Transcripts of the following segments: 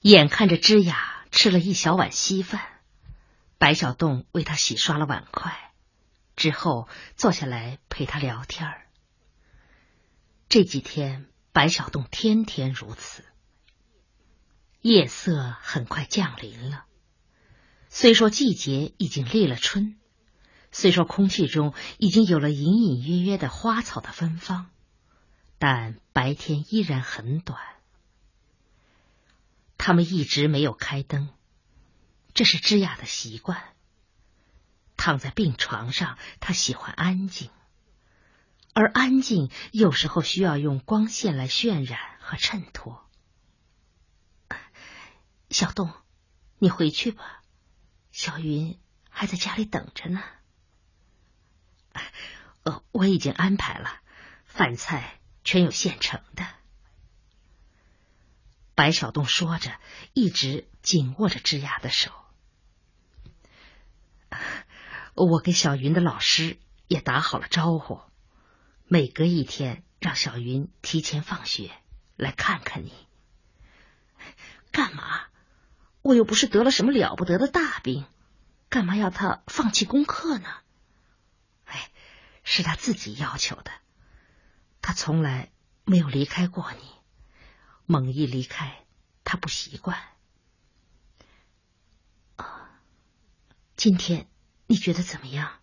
眼看着芝雅吃了一小碗稀饭，白小洞为他洗刷了碗筷，之后坐下来陪他聊天儿。这几天，白小洞天天如此。夜色很快降临了，虽说季节已经立了春，虽说空气中已经有了隐隐约约的花草的芬芳，但白天依然很短。他们一直没有开灯，这是芝雅的习惯。躺在病床上，他喜欢安静，而安静有时候需要用光线来渲染和衬托。小洞，你回去吧，小云还在家里等着呢。呃，我已经安排了，饭菜全有现成的。白小栋说着，一直紧握着芝雅的手。我跟小云的老师也打好了招呼，每隔一天让小云提前放学来看看你。干嘛？我又不是得了什么了不得的大病，干嘛要他放弃功课呢？哎，是他自己要求的。他从来没有离开过你，猛一离开，他不习惯。啊，今天你觉得怎么样？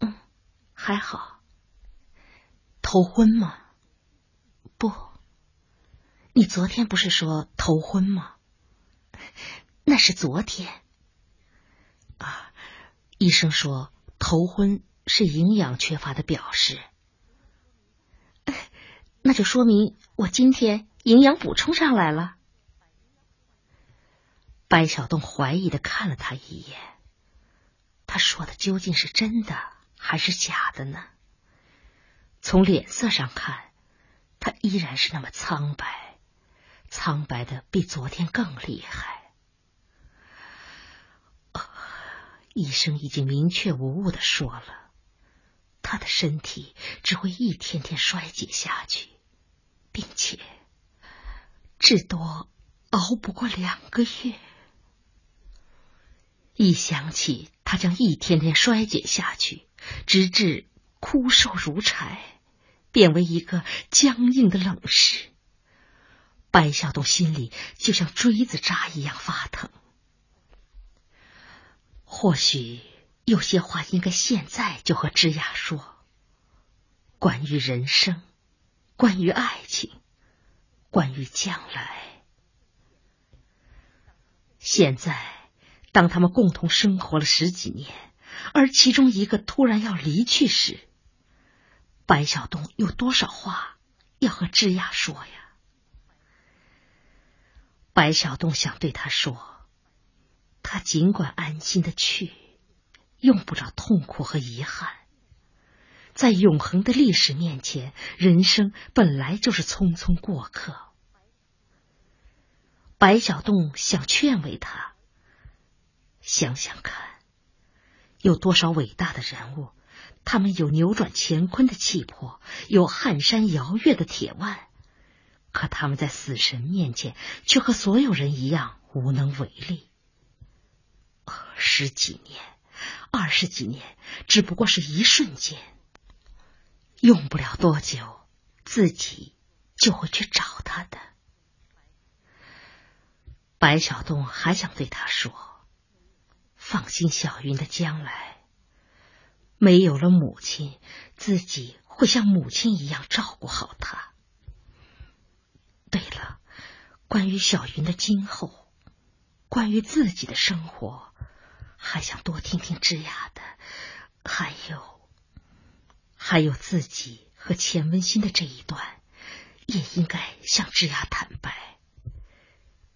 嗯，还好。头昏吗？不，你昨天不是说头昏吗？那是昨天啊，医生说头昏是营养缺乏的表示，那就说明我今天营养补充上来了。白小洞怀疑的看了他一眼，他说的究竟是真的还是假的呢？从脸色上看，他依然是那么苍白。苍白的比昨天更厉害。医生已经明确无误的说了，他的身体只会一天天衰竭下去，并且至多熬不过两个月。一想起他将一天天衰减下去，直至枯瘦如柴，变为一个僵硬的冷石。白小东心里就像锥子扎一样发疼。或许有些话应该现在就和芝雅说，关于人生，关于爱情，关于将来。现在，当他们共同生活了十几年，而其中一个突然要离去时，白小东有多少话要和芝雅说呀？白小东想对他说：“他尽管安心的去，用不着痛苦和遗憾。在永恒的历史面前，人生本来就是匆匆过客。”白小洞想劝慰他：“想想看，有多少伟大的人物，他们有扭转乾坤的气魄，有撼山摇月的铁腕。”可他们在死神面前，却和所有人一样无能为力。十几年、二十几年，只不过是一瞬间，用不了多久，自己就会去找他的。白小栋还想对他说：“放心，小云的将来，没有了母亲，自己会像母亲一样照顾好她。”对了，关于小云的今后，关于自己的生活，还想多听听芝雅的，还有，还有自己和钱文新的这一段，也应该向芝雅坦白。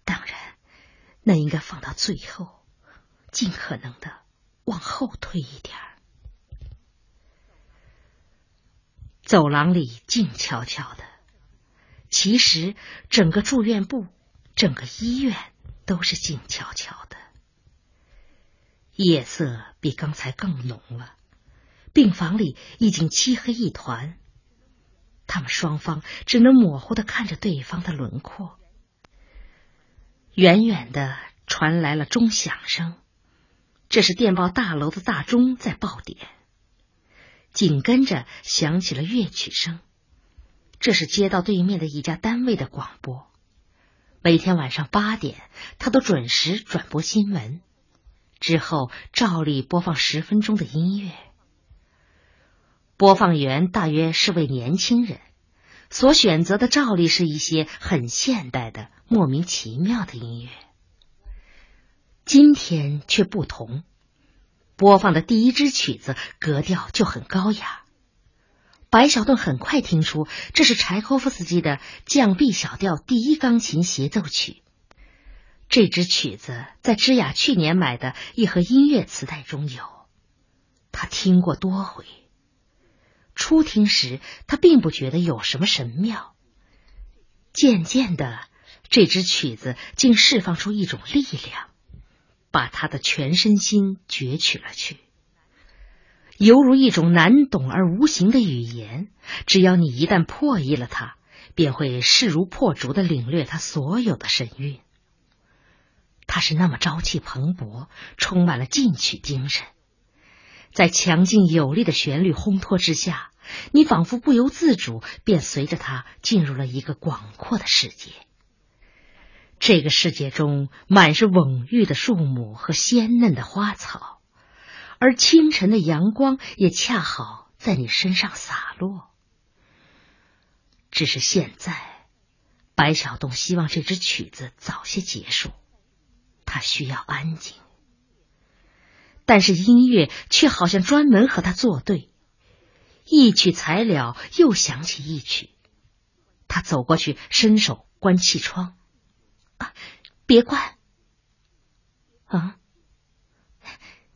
当然，那应该放到最后，尽可能的往后推一点儿。走廊里静悄悄的。其实，整个住院部、整个医院都是静悄悄的。夜色比刚才更浓了，病房里已经漆黑一团。他们双方只能模糊的看着对方的轮廓。远远的传来了钟响声，这是电报大楼的大钟在报点。紧跟着响起了乐曲声，这是街道对面的一家单位的广播。每天晚上八点，他都准时转播新闻，之后照例播放十分钟的音乐。播放员大约是位年轻人，所选择的照例是一些很现代的、莫名其妙的音乐。今天却不同。播放的第一支曲子格调就很高雅，白小顿很快听出这是柴可夫斯基的降 B 小调第一钢琴协奏曲。这支曲子在芝雅去年买的一盒音乐磁带中有，他听过多回。初听时，他并不觉得有什么神妙，渐渐的，这支曲子竟释放出一种力量。把他的全身心攫取了去，犹如一种难懂而无形的语言。只要你一旦破译了它，便会势如破竹的领略它所有的神韵。他是那么朝气蓬勃，充满了进取精神。在强劲有力的旋律烘托之下，你仿佛不由自主便随着它进入了一个广阔的世界。这个世界中满是蓊郁的树木和鲜嫩的花草，而清晨的阳光也恰好在你身上洒落。只是现在，白小洞希望这支曲子早些结束，他需要安静。但是音乐却好像专门和他作对，一曲才了，又响起一曲。他走过去，伸手关气窗。啊！别关！啊！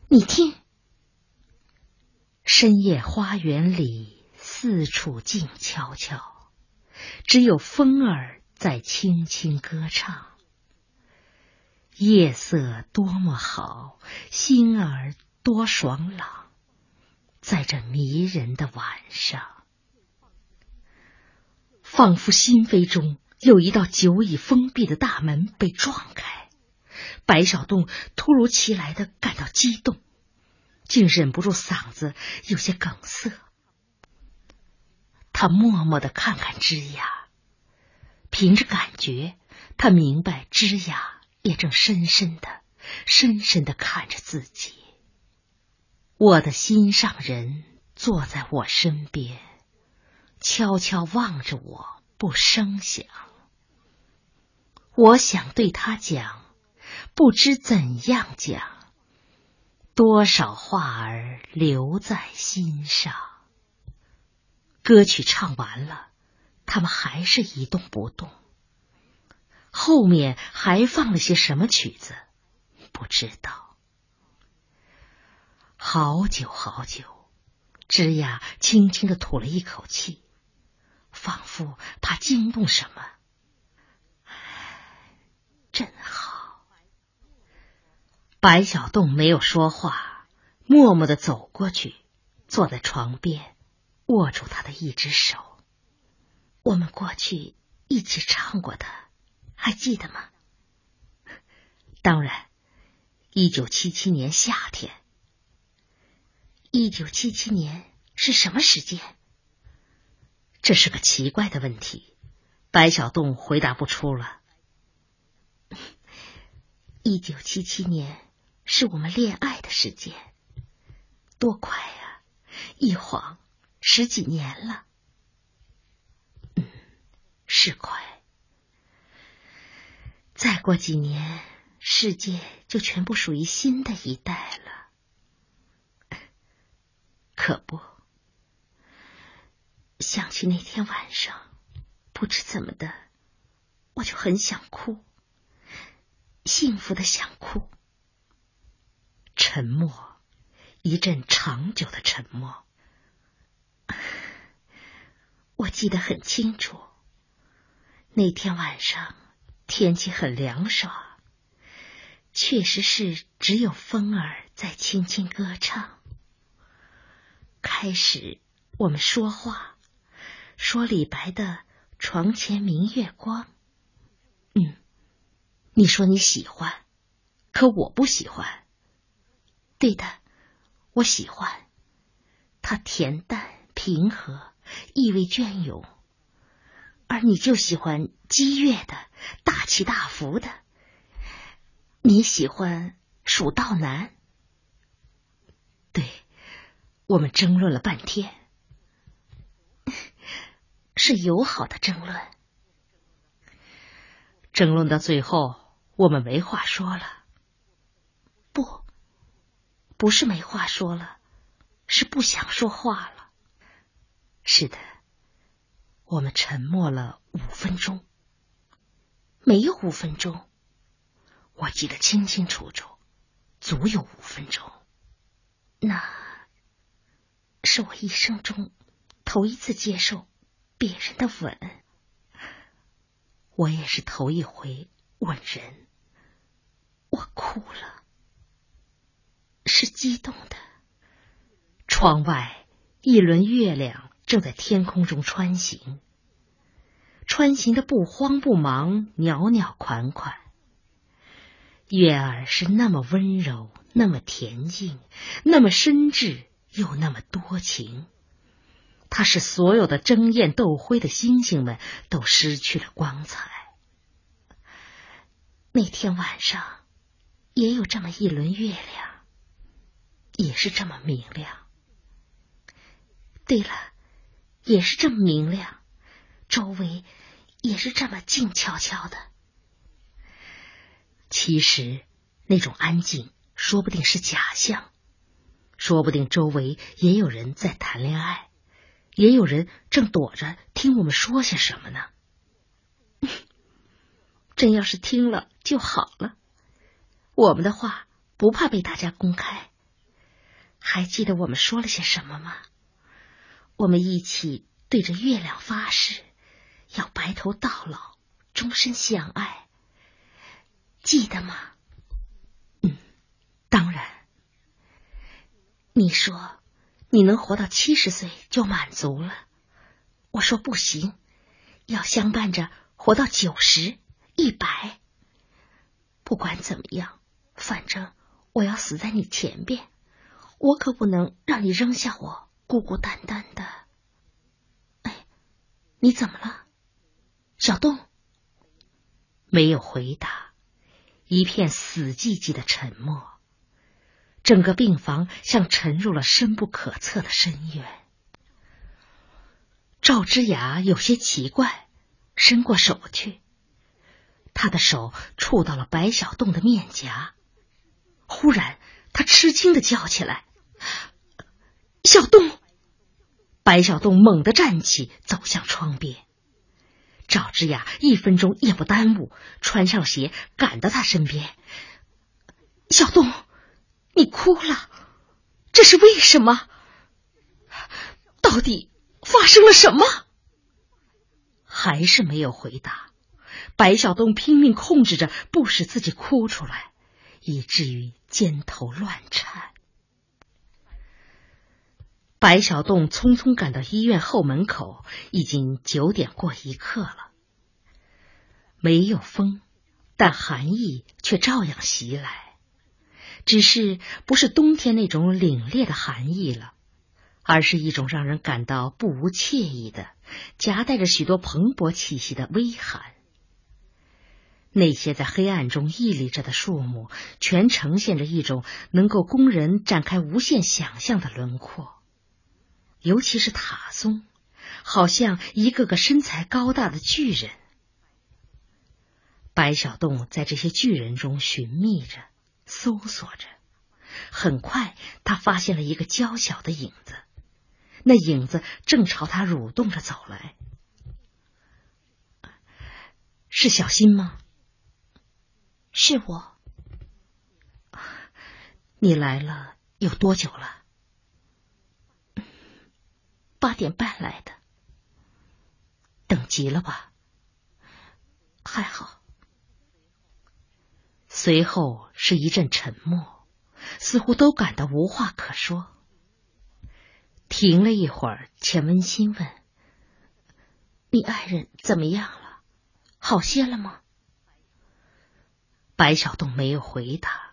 你听，深夜花园里四处静悄悄，只有风儿在轻轻歌唱。夜色多么好，心儿多爽朗，在这迷人的晚上，仿佛心扉中。有一道久已封闭的大门被撞开，白小洞突如其来的感到激动，竟忍不住嗓子有些哽塞。他默默的看看枝雅，凭着感觉，他明白枝雅也正深深的、深深的看着自己。我的心上人坐在我身边，悄悄望着我，不声响。我想对他讲，不知怎样讲。多少话儿留在心上。歌曲唱完了，他们还是一动不动。后面还放了些什么曲子？不知道。好久好久，芝雅轻轻的吐了一口气，仿佛怕惊动什么。真好。白小洞没有说话，默默的走过去，坐在床边，握住他的一只手。我们过去一起唱过的，还记得吗？当然，一九七七年夏天。一九七七年是什么时间？这是个奇怪的问题，白小洞回答不出了。一九七七年是我们恋爱的时间，多快啊！一晃十几年了。嗯，是快。再过几年，世界就全部属于新的一代了。可不，想起那天晚上，不知怎么的，我就很想哭。幸福的想哭，沉默，一阵长久的沉默。我记得很清楚，那天晚上天气很凉爽，确实是只有风儿在轻轻歌唱。开始我们说话，说李白的《床前明月光》。嗯。你说你喜欢，可我不喜欢。对的，我喜欢。它恬淡平和，意味隽永。而你就喜欢激越的、大起大伏的。你喜欢蜀道难。对，我们争论了半天，是友好的争论。争论到最后，我们没话说了。不，不是没话说了，是不想说话了。是的，我们沉默了五分钟。没有五分钟，我记得清清楚楚，足有五分钟。那是我一生中头一次接受别人的吻。我也是头一回吻人，我哭了，是激动的。窗外一轮月亮正在天空中穿行，穿行的不慌不忙，袅袅款款。月儿是那么温柔，那么恬静，那么深挚，又那么多情。它使所有的争艳斗辉的星星们都失去了光彩。那天晚上也有这么一轮月亮，也是这么明亮。对了，也是这么明亮，周围也是这么静悄悄的。其实那种安静，说不定是假象，说不定周围也有人在谈恋爱。也有人正躲着听我们说些什么呢。真要是听了就好了。我们的话不怕被大家公开。还记得我们说了些什么吗？我们一起对着月亮发誓，要白头到老，终身相爱。记得吗？嗯，当然。你说。你能活到七十岁就满足了，我说不行，要相伴着活到九十、一百。不管怎么样，反正我要死在你前边，我可不能让你扔下我孤孤单单的。哎，你怎么了，小洞？没有回答，一片死寂寂的沉默。整个病房像沉入了深不可测的深渊。赵之雅有些奇怪，伸过手去，他的手触到了白小洞的面颊。忽然，他吃惊的叫起来：“小洞！”白小洞猛地站起，走向窗边。赵之雅一分钟也不耽误，穿上鞋，赶到他身边。小洞。你哭了，这是为什么？到底发生了什么？还是没有回答。白小东拼命控制着，不使自己哭出来，以至于肩头乱颤。白小洞匆匆赶到医院后门口，已经九点过一刻了。没有风，但寒意却照样袭来。只是不是冬天那种凛冽的寒意了，而是一种让人感到不无惬意的、夹带着许多蓬勃气息的微寒。那些在黑暗中屹立着的树木，全呈现着一种能够供人展开无限想象的轮廓，尤其是塔松，好像一个个身材高大的巨人。白小洞在这些巨人中寻觅着。搜索着，很快他发现了一个娇小的影子，那影子正朝他蠕动着走来。是小新吗？是我。你来了有多久了？八点半来的。等急了吧？还好。随后是一阵沉默，似乎都感到无话可说。停了一会儿，钱文新问：“你爱人怎么样了？好些了吗？”白小栋没有回答。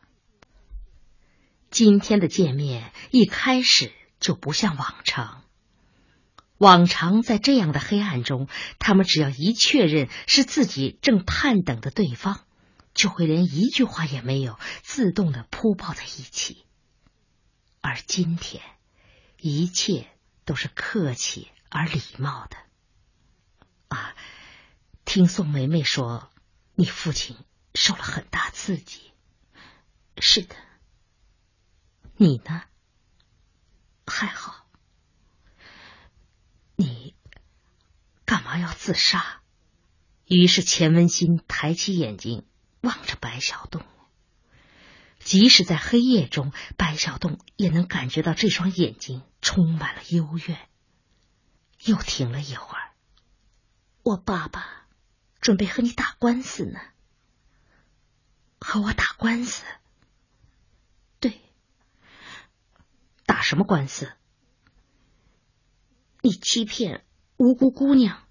今天的见面一开始就不像往常。往常在这样的黑暗中，他们只要一确认是自己正盼等的对方，就会连一句话也没有，自动的扑抱在一起。而今天，一切都是客气而礼貌的。啊，听宋梅梅说，你父亲受了很大刺激。是的。你呢？还好。你干嘛要自杀？于是钱文新抬起眼睛望着白小洞，即使在黑夜中，白小洞也能感觉到这双眼睛充满了幽怨。又停了一会儿，我爸爸准备和你打官司呢。和我打官司？对。打什么官司？你欺骗无辜姑娘，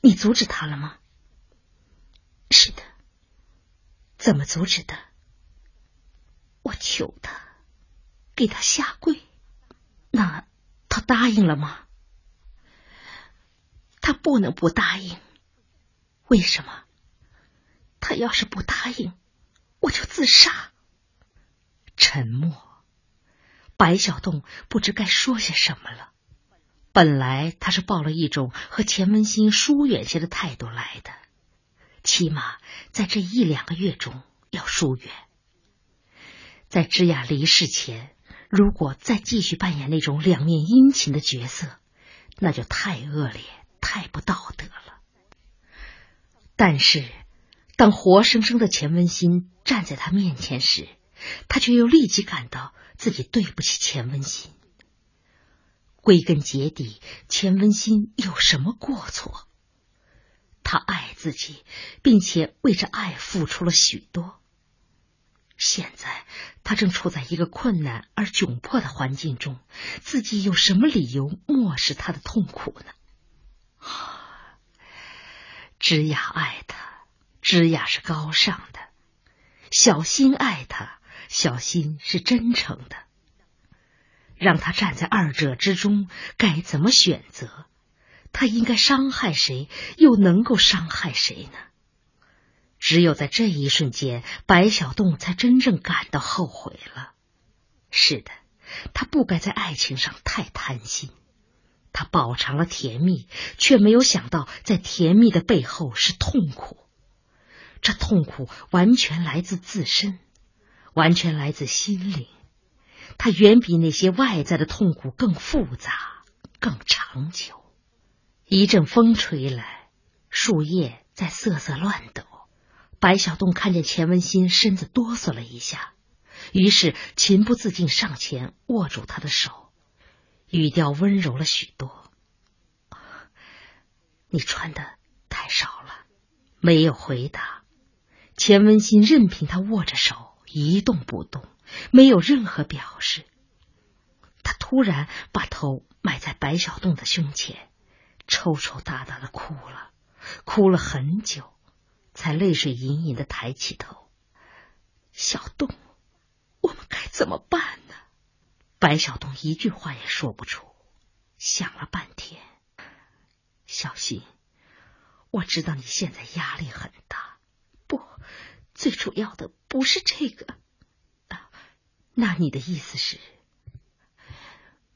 你阻止他了吗？是的。怎么阻止的？我求他，给他下跪。那他答应了吗？他不能不答应。为什么？他要是不答应，我就自杀。沉默。白小洞不知该说些什么了。本来他是抱了一种和钱文新疏远些的态度来的，起码在这一两个月中要疏远。在芝雅离世前，如果再继续扮演那种两面殷勤的角色，那就太恶劣、太不道德了。但是，当活生生的钱文新站在他面前时，他却又立即感到。自己对不起钱文新。归根结底，钱文新有什么过错？他爱自己，并且为这爱付出了许多。现在他正处在一个困难而窘迫的环境中，自己有什么理由漠视他的痛苦呢？芝雅爱他，芝雅是高尚的；小心爱他。小心是真诚的，让他站在二者之中，该怎么选择？他应该伤害谁，又能够伤害谁呢？只有在这一瞬间，白小洞才真正感到后悔了。是的，他不该在爱情上太贪心。他饱尝了甜蜜，却没有想到，在甜蜜的背后是痛苦。这痛苦完全来自自身。完全来自心灵，它远比那些外在的痛苦更复杂、更长久。一阵风吹来，树叶在瑟瑟乱抖。白小洞看见钱文新身子哆嗦了一下，于是情不自禁上前握住他的手，语调温柔了许多：“你穿的太少了。”没有回答。钱文新任凭他握着手。一动不动，没有任何表示。他突然把头埋在白小洞的胸前，抽抽搭搭的哭了，哭了很久，才泪水盈盈的抬起头。小洞，我们该怎么办呢？白小洞一句话也说不出，想了半天。小心，我知道你现在压力很大，最主要的不是这个，那你的意思是，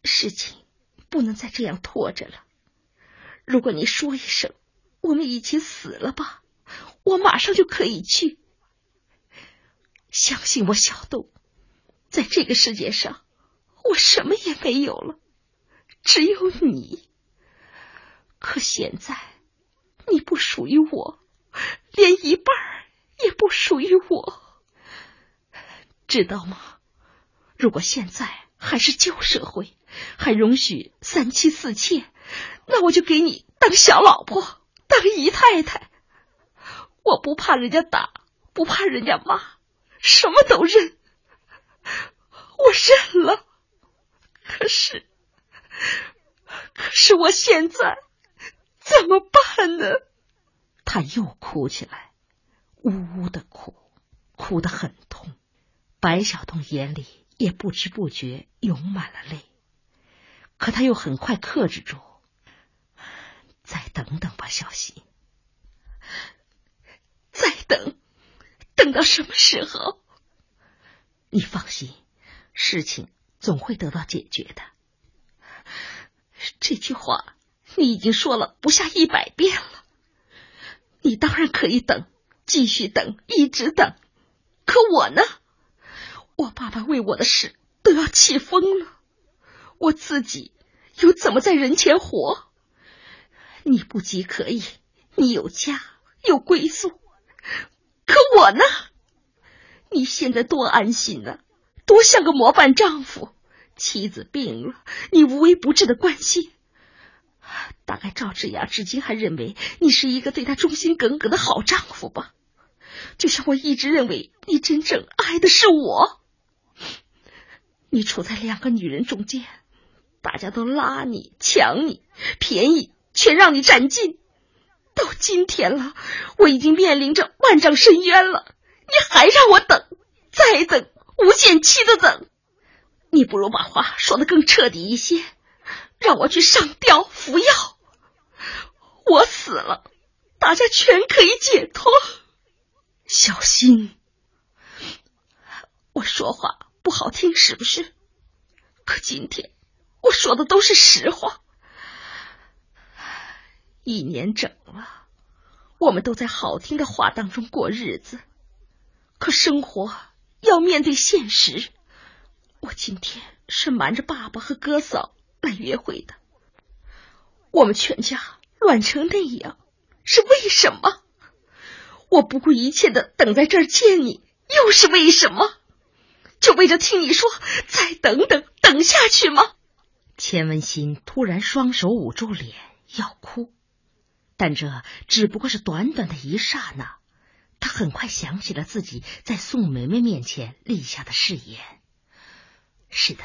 事情不能再这样拖着了。如果你说一声，我们一起死了吧，我马上就可以去。相信我，小豆，在这个世界上，我什么也没有了，只有你。可现在，你不属于我，连一半儿。也不属于我，知道吗？如果现在还是旧社会，还容许三妻四妾，那我就给你当小老婆，当姨太太。我不怕人家打，不怕人家骂，什么都认。我认了。可是，可是我现在怎么办呢？他又哭起来。呜呜的哭，哭得很痛。白小东眼里也不知不觉涌满了泪，可他又很快克制住。再等等吧，小希。再等，等到什么时候？你放心，事情总会得到解决的。这句话你已经说了不下一百遍了。你当然可以等，继续等，一直等。可我呢？我爸爸为我的事都要气疯了，我自己又怎么在人前活？你不急可以，你有家有归宿，可我呢？你现在多安心呢，多像个模范丈夫。妻子病了，你无微不至的关心。大概赵志雅至今还认为你是一个对她忠心耿耿的好丈夫吧？就像我一直认为你真正爱的是我。你处在两个女人中间，大家都拉你、抢你、便宜，全让你占尽。到今天了，我已经面临着万丈深渊了，你还让我等，再等，无限期的等。你不如把话说的更彻底一些，让我去上吊服药。我死了，大家全可以解脱。小心，我说话不好听是不是？可今天我说的都是实话。一年整了，我们都在好听的话当中过日子，可生活要面对现实。我今天是瞒着爸爸和哥嫂来约会的，我们全家。乱成那样，是为什么？我不顾一切的等在这儿见你，又是为什么？就为着听你说再等等等下去吗？钱文新突然双手捂住脸要哭，但这只不过是短短的一刹那。他很快想起了自己在宋梅梅面前立下的誓言。是的，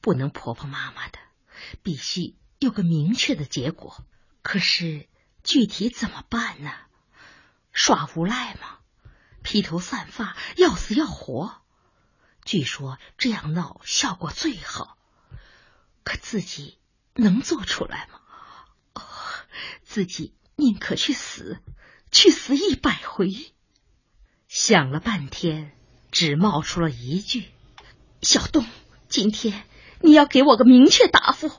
不能婆婆妈妈的，必须有个明确的结果。可是具体怎么办呢？耍无赖吗？披头散发，要死要活？据说这样闹效果最好。可自己能做出来吗？哦，自己宁可去死，去死一百回。想了半天，只冒出了一句：“小东，今天你要给我个明确答复。”